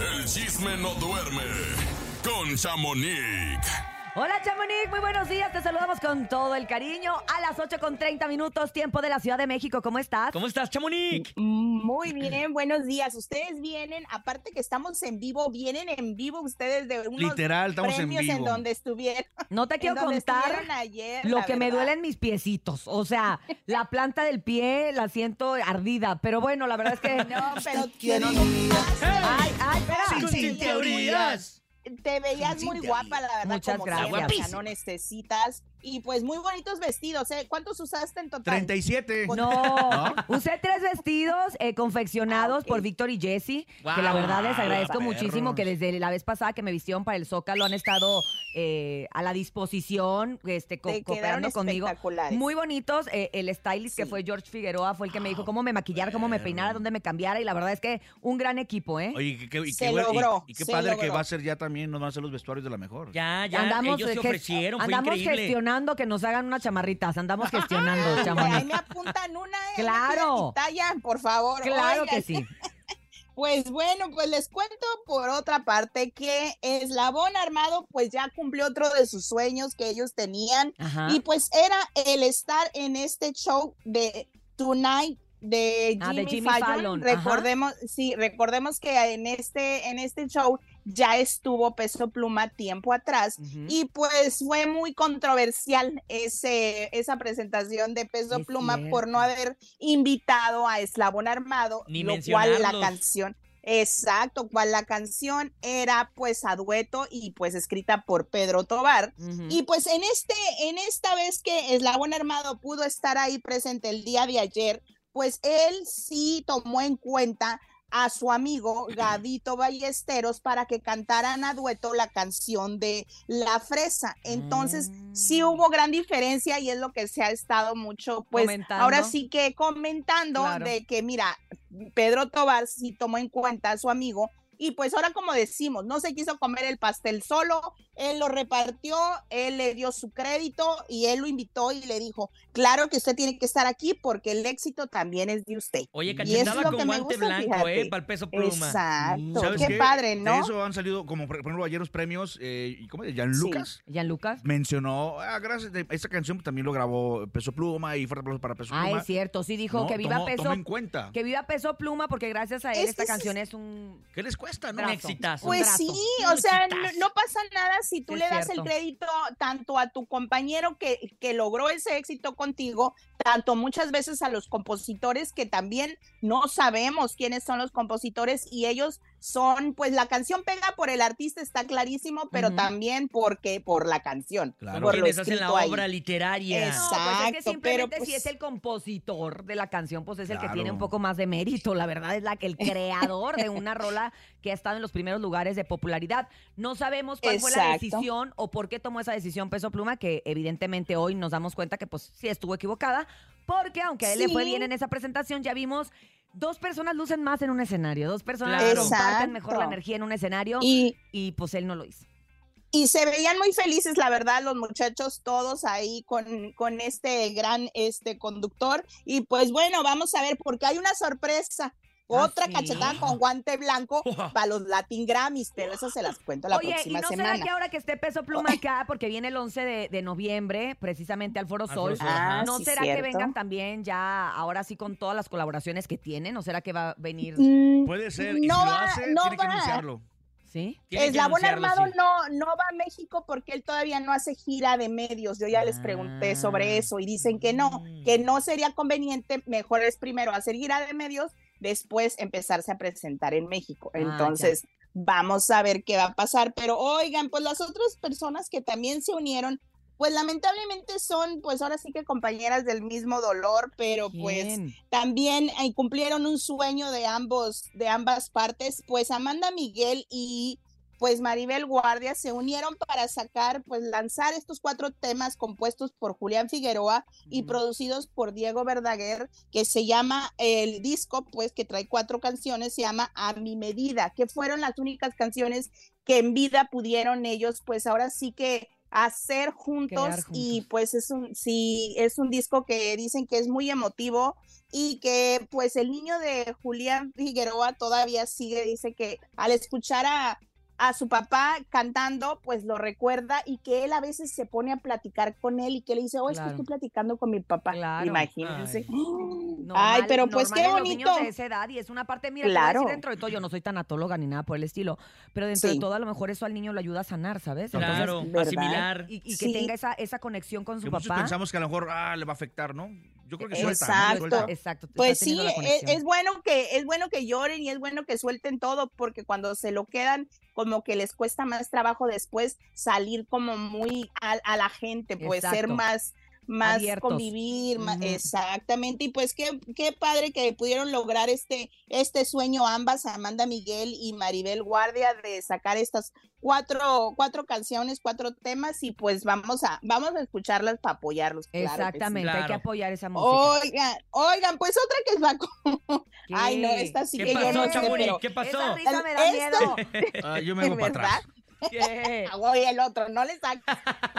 El chisme no duerme con Chamonix. Hola Chamonix, muy buenos días, te saludamos con todo el cariño a las 8 con 30 minutos, tiempo de la Ciudad de México, ¿cómo estás? ¿Cómo estás, Chamonix? Muy bien, buenos días. Ustedes vienen, aparte que estamos en vivo, vienen en vivo ustedes de unos Literal, estamos en premios en, vivo. donde estuvieron. No te en quiero contar ayer, lo que me verdad. duelen mis piecitos, o sea, la planta del pie la siento ardida, pero bueno, la verdad es que... No, pero Ay, ay, espera. Sin, sin teorías. Te veías muy guapa, la verdad. Muchas como gracias. sea, no necesitas. Y pues muy bonitos vestidos, ¿eh? ¿Cuántos usaste en total? 37. No, usé tres vestidos eh, confeccionados Ah, por Víctor y Jessy, que la verdad les agradezco muchísimo que desde la vez pasada que me vistieron para el Zócalo han estado eh, a la disposición, este, co- Te cooperando quedaron conmigo. espectaculares. Muy bonitos. eh, el stylist que fue George Figueroa fue el que me dijo cómo me maquillara, cómo me peinara, dónde me cambiara y la verdad es que un gran equipo, ¿eh? Oye, y qué, y Se qué, bueno- y- logró, y qué se padre que va a ser ya también, nos van a hacer los vestuarios de la mejor. Ya, ya, andamos ellos se ofrecieron, fue andamos increíble. gestionando que nos hagan unas chamarritas, andamos gestionando, ahí me apuntan una, ¿eh? Claro. talla, por favor. Claro que sí. Pues bueno, pues les cuento por otra parte que Eslabón Armado pues ya cumplió otro de sus sueños que ellos tenían Ajá. y pues era el estar en este show de Tonight de Jimmy, Ah, de Jimmy Fallon. Fallon, ajá. Recordemos, sí, recordemos que en este en este show ya estuvo Peso Pluma tiempo atrás y pues fue muy controversial ese, esa presentación de Peso Es Pluma por no haber invitado a Eslabón Armado, Ni lo cual la canción, exacto, cual la canción era pues a dueto y pues escrita por Pedro Tobar. Y pues en este, en esta vez que Eslabón Armado pudo estar ahí presente el día de ayer, pues él sí tomó en cuenta a su amigo Gavito Ballesteros para que cantaran a dueto la canción de La Fresa. Entonces, sí Mm. hubo gran diferencia y es lo que se ha estado mucho, pues Comentando. ahora sí que comentando Claro. de que, mira, Pedro Tobar sí tomó en cuenta a su amigo y pues ahora como decimos, no se quiso comer el pastel solo, él lo repartió, él le dio su crédito y él lo invitó y le dijo, claro que usted tiene que estar aquí porque el éxito también es de usted. Oye, cachetada con guante gusta, blanco, fíjate. ¿eh? Para el peso pluma. Exacto, ¿Sabes qué, qué? padre, De ¿no? eso han salido, como por ejemplo, ayer los premios, eh, ¿y ¿cómo es? Jan Lucas Gianluca. mencionó, ah, gracias, de- esta canción también lo grabó Peso Pluma y fuerte aplauso para Peso Ah, Pluma. es cierto, sí dijo No, que viva tomó- peso. tomó en cuenta. Que viva peso pluma porque gracias a él Es esta sí- canción es un ¿Qué les cuesta, no? Un exitazo. Pues sí, o sea, no, no pasa nada si tú Es le das cierto. el crédito tanto a tu compañero que, que logró ese éxito contigo, tanto muchas veces a los compositores que también no sabemos quiénes son los compositores y ellos son, pues la canción pega por el artista, está clarísimo, pero también porque por la canción. Claro. por lo Quienes hacen la ahí. obra literaria. No, pues es que Exacto, simplemente pero, si pues- es el compositor de la canción, pues es el que tiene un poco más de mérito. La verdad es la que el creador de una rola que ha estado en los primeros lugares de popularidad. No sabemos cuál fue la Exacto. decisión o por qué tomó esa decisión Peso Pluma, que evidentemente hoy nos damos cuenta que pues sí estuvo equivocada, porque aunque a él le fue bien en esa presentación, ya vimos dos personas lucen más en un escenario, dos personas Claro. comparten mejor la energía en un escenario Y y pues él no lo hizo. y se veían muy felices, la verdad, los muchachos todos ahí con, con este gran este conductor. Y pues bueno, vamos a ver, porque hay una sorpresa. Ah, Otra sí. cachetada con guante blanco para los Latin Grammys, pero eso se las cuento la Oye, ¿y no semana. será que ahora que esté Peso Pluma acá, porque viene el 11 de, de noviembre, precisamente al Foro Sol, Ah, ¿no sí, será que vengan también ya, ahora sí con todas las colaboraciones que tienen? ¿O será que va a venir? Mm, Puede ser, y No si lo va- hace, no tiene que va. anunciarlo. ¿Sí? Que Eslabón Armado sí. no, no va a México porque él todavía no hace gira de medios. Yo ya les pregunté Ah. sobre eso y dicen que no, Mm. que no sería conveniente, mejor es primero hacer gira de medios, después empezarse a presentar en México. Ah, Entonces, vamos a ver qué va a pasar. Pero oigan, pues las otras personas que también se unieron, pues lamentablemente son, pues ahora sí que compañeras del mismo dolor, pero pues también eh, cumplieron un sueño de ambos, de ambas partes, pues Amanda Miguel y pues Maribel Guardia se unieron para sacar, pues lanzar estos cuatro temas compuestos por Julián Figueroa y producidos por Diego Verdaguer, que se llama el disco, pues que trae cuatro canciones, se llama A mi medida, que fueron las únicas canciones que en vida pudieron ellos, pues ahora sí que hacer juntos, Crear y juntos. pues es un sí es un disco que dicen que es muy emotivo y que pues el niño de Julián Figueroa todavía sigue dice que al escuchar a a su papá cantando, pues lo recuerda y que él a veces se pone a platicar con él y que le dice, oh, es que estoy platicando con mi papá. Claro. Imagínense. Ay. Ay, Normal- pero pues qué bonito. de esa edad y es una parte, mira, decir Claro. dentro de todo, yo no soy tanatóloga ni nada por el estilo, pero dentro de todo a lo mejor eso al niño lo ayuda a sanar, ¿sabes? Claro, asimilar. y, y que Sí. tenga esa, esa conexión con su Que muchos papá. pensamos que a lo mejor ah, le va a afectar, ¿no? Yo creo que suelta, ¿no? Exacto. Suelta. Exacto. Pues sí, es, es bueno que es bueno que lloren y es bueno que suelten todo porque cuando se lo quedan como que les cuesta más trabajo después salir como muy a, a la gente, pues ser más más Abiertos. convivir, Ujú. exactamente, y pues qué, qué padre que pudieron lograr este, este sueño ambas, Amanda Miguel y Maribel Guardia, de sacar estas cuatro, cuatro canciones, cuatro temas, y pues vamos a, vamos a escucharlas para apoyarlos. claro que sí. Exactamente, hay que apoyar esa música. Oigan, oigan, pues otra que es la... Ay, no, esta sí ¿Qué que yo no sé, pero... ¿Qué pasó? Esa risa me da Esto- miedo. Ah, yo me hago para atrás. ¿Qué? Ah, Voy el otro, no le saques.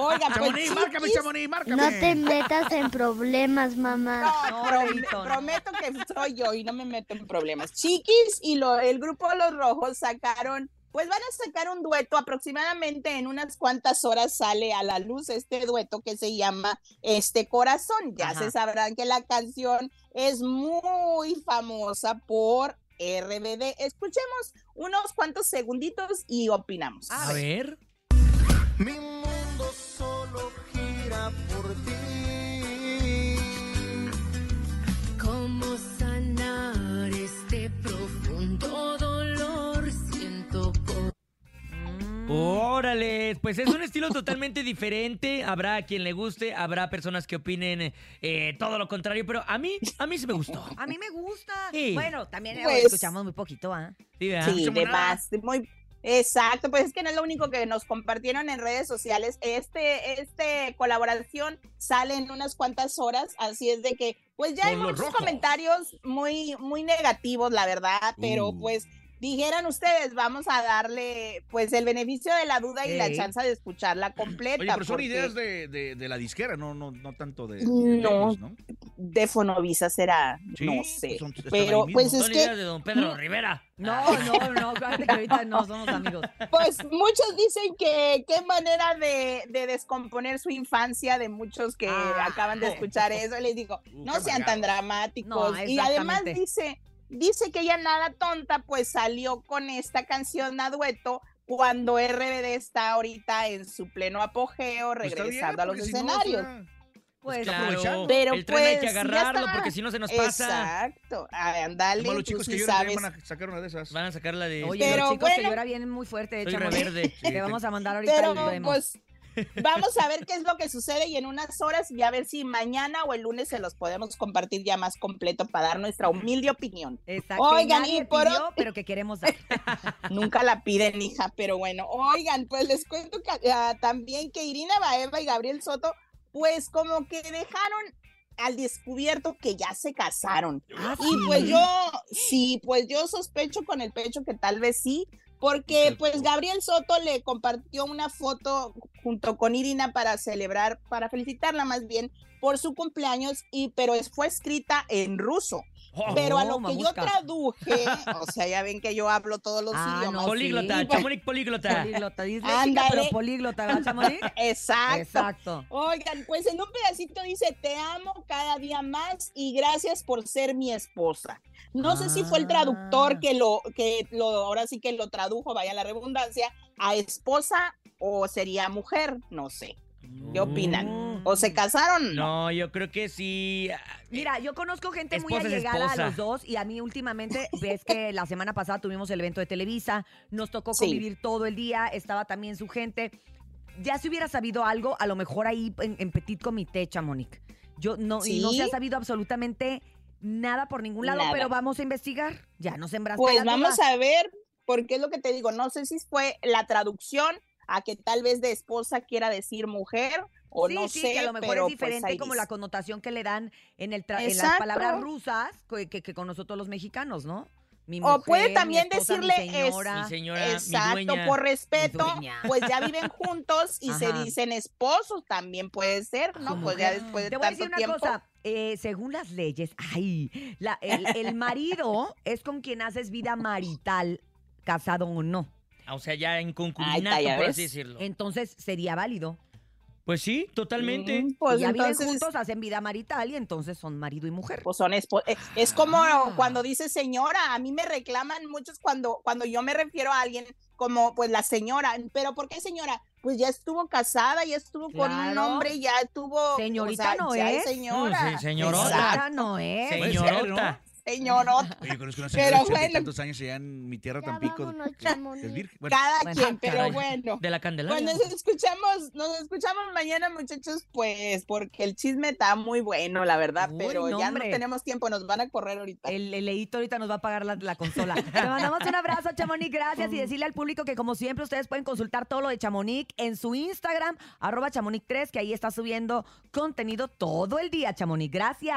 Oigan, pues márcame, Chamonix, márcame. No te metas en problemas, mamá. No, No, prom- no. prometo que soy yo y no me meto en problemas. Chiquis y lo, el grupo Los Rojos sacaron, pues van a sacar un dueto aproximadamente en unas cuantas horas sale a la luz este dueto que se llama Este Corazón. Ya Ajá. se sabrán que la canción es muy famosa por RBD. Escuchemos unos cuantos segunditos y opinamos. A A ver. Mi mundo solo gira por ti. Órale, pues es un estilo totalmente diferente. Habrá quien le guste, habrá personas que opinen eh, todo lo contrario, pero a mí, a mí sí me gustó. A mí me gusta. Sí. Bueno, también Pues- escuchamos muy poquito, ¿ah? Sí, ¿verdad? Sí, de más, muy exacto, pues es que no es lo único que nos compartieron en redes sociales. Este, este colaboración sale en unas cuantas horas, así es de que, pues ya hay Con muchos rojos. comentarios muy, muy negativos, la verdad, pero Uh. pues dijeran ustedes, vamos a darle pues el beneficio de la duda y la chance de escucharla completa. Oye, pero son porque ideas de, de, de la disquera, no, no, no tanto de, de No, ellos, ¿no? de Fonovisa será, Sí, no pues sé, son- pero pues es Son que ideas de don Pedro Rivera. No, no, no, que ahorita no somos amigos. Pues muchos dicen que qué manera de, de descomponer su infancia de muchos que Ah. acaban de escuchar eso. Les digo, Uh, no sean tan dramáticos. No, y además dice, dice que ella nada tonta, pues salió con esta canción a dueto cuando RBD está ahorita en su pleno apogeo, Pues bien, regresando a los porque si no, escenarios. Pues, Claro, aprovechando. Pero, el tren hay que pues, agarrarlo porque si no se nos pasa. Exacto. Ay, Andale, Como los chicos sí que lloran van a sacar una de esas. Van a sacar la de... Oye, Pero los chicos que bueno. lloran vienen muy fuerte, échame. reverde. Te vamos a mandar ahorita Pero el demo. pues vamos a ver qué es lo que sucede y en unas horas y a ver si mañana o el lunes se los podemos compartir ya más completo para dar nuestra humilde opinión. Exacto. Oigan, y por pidió, pero que queremos dar. Nunca la piden, hija, pero bueno, oigan, pues les cuento que, ah, también que Irina Baeva y Gabriel Soto, pues como que dejaron al descubierto que ya se casaron. Ah, Y pues yo, sí, pues yo sospecho con el pecho que tal vez sí, porque pues Gabriel Soto le compartió una foto junto con Irina para celebrar, para felicitarla más bien por su cumpleaños, y pero es- fue escrita en ruso. Oh, Pero a lo que yo traduje, o sea, ya ven que yo hablo todos los Ah, idiomas. no, políglota, sí. Chamonix políglota. Políglota, disléxica, pero políglota, ¿verdad, Chamonix? Exacto. Exacto. Oigan, pues en un pedacito dice, te amo cada día más y gracias por ser mi esposa. No sé si fue el traductor Ah. que lo, que lo, ahora sí que lo tradujo, vaya la redundancia, a esposa o sería mujer, no sé. ¿Qué opinan? ¿O se casaron? No. Yo creo que sí. Mira, yo conozco gente muy allegada a los dos y a mí últimamente, ves que la semana pasada tuvimos el evento de Televisa, nos tocó Sí. convivir todo el día, estaba también su gente. Ya si hubiera sabido algo, a lo mejor ahí en, en Petit Comité, Chamonix. Yo no, y no se ha sabido absolutamente nada por ningún lado, Nada. pero vamos a investigar. Ya nos sembraste Pues la duda. vamos a ver, porque es lo que te digo, no sé si fue la traducción a que tal vez de esposa quiera decir mujer o sí, no sí, sé, que a lo mejor pero, es pues, diferente como la connotación que le dan en, el tra- en las palabras rusas que, que- que con nosotros los mexicanos, ¿no? Mi O puede mi también mi decirle, es- señora. Mi señora, mi Exacto, dueña. por respeto, dueña. pues ya viven juntos y se dicen esposos, también puede ser, ¿no? Pues ya después de Te voy a tanto decir una tiempo. cosa, eh, según las leyes, ay, la- el, el marido es con quien haces vida marital, casado o no. Ah, O sea, ya en Ahí concubinato, está, ya por ves. así decirlo. Entonces sería válido. Pues sí, totalmente. Mm, Pues ya viven juntos, hacen vida marital y entonces son marido y mujer. pues son espo- eh, es como Ah. cuando dice señora, a mí me reclaman muchos cuando cuando yo me refiero a alguien como pues la señora, pero ¿por qué señora? Pues ya estuvo casada, ya estuvo con un Claro. hombre, ya tuvo Señorita o sea, no ya es. señora. Sí, señorota. Exacto, no es. Puede ser, Señorota. Señorota. Oye, conozco una Pero señora y bueno. tantos años allá en mi tierra, Tampico. vámonos, es virgen. Bueno, Cada Bueno, quien, pero caray. bueno. De la Candelaria. Pues nos escuchamos, nos escuchamos mañana, muchachos, pues, porque el chisme está muy bueno, la verdad, Uy, pero no, ya hombre. no tenemos tiempo, nos van a correr ahorita. El, el leíto ahorita nos va a pagar la, la consola. Te mandamos un abrazo, Chamonix. Gracias. Y decirle al público que, como siempre, ustedes pueden consultar todo lo de Chamonix en su Instagram, arroba Chamonix3, que ahí está subiendo contenido todo el día, Chamonix. Gracias.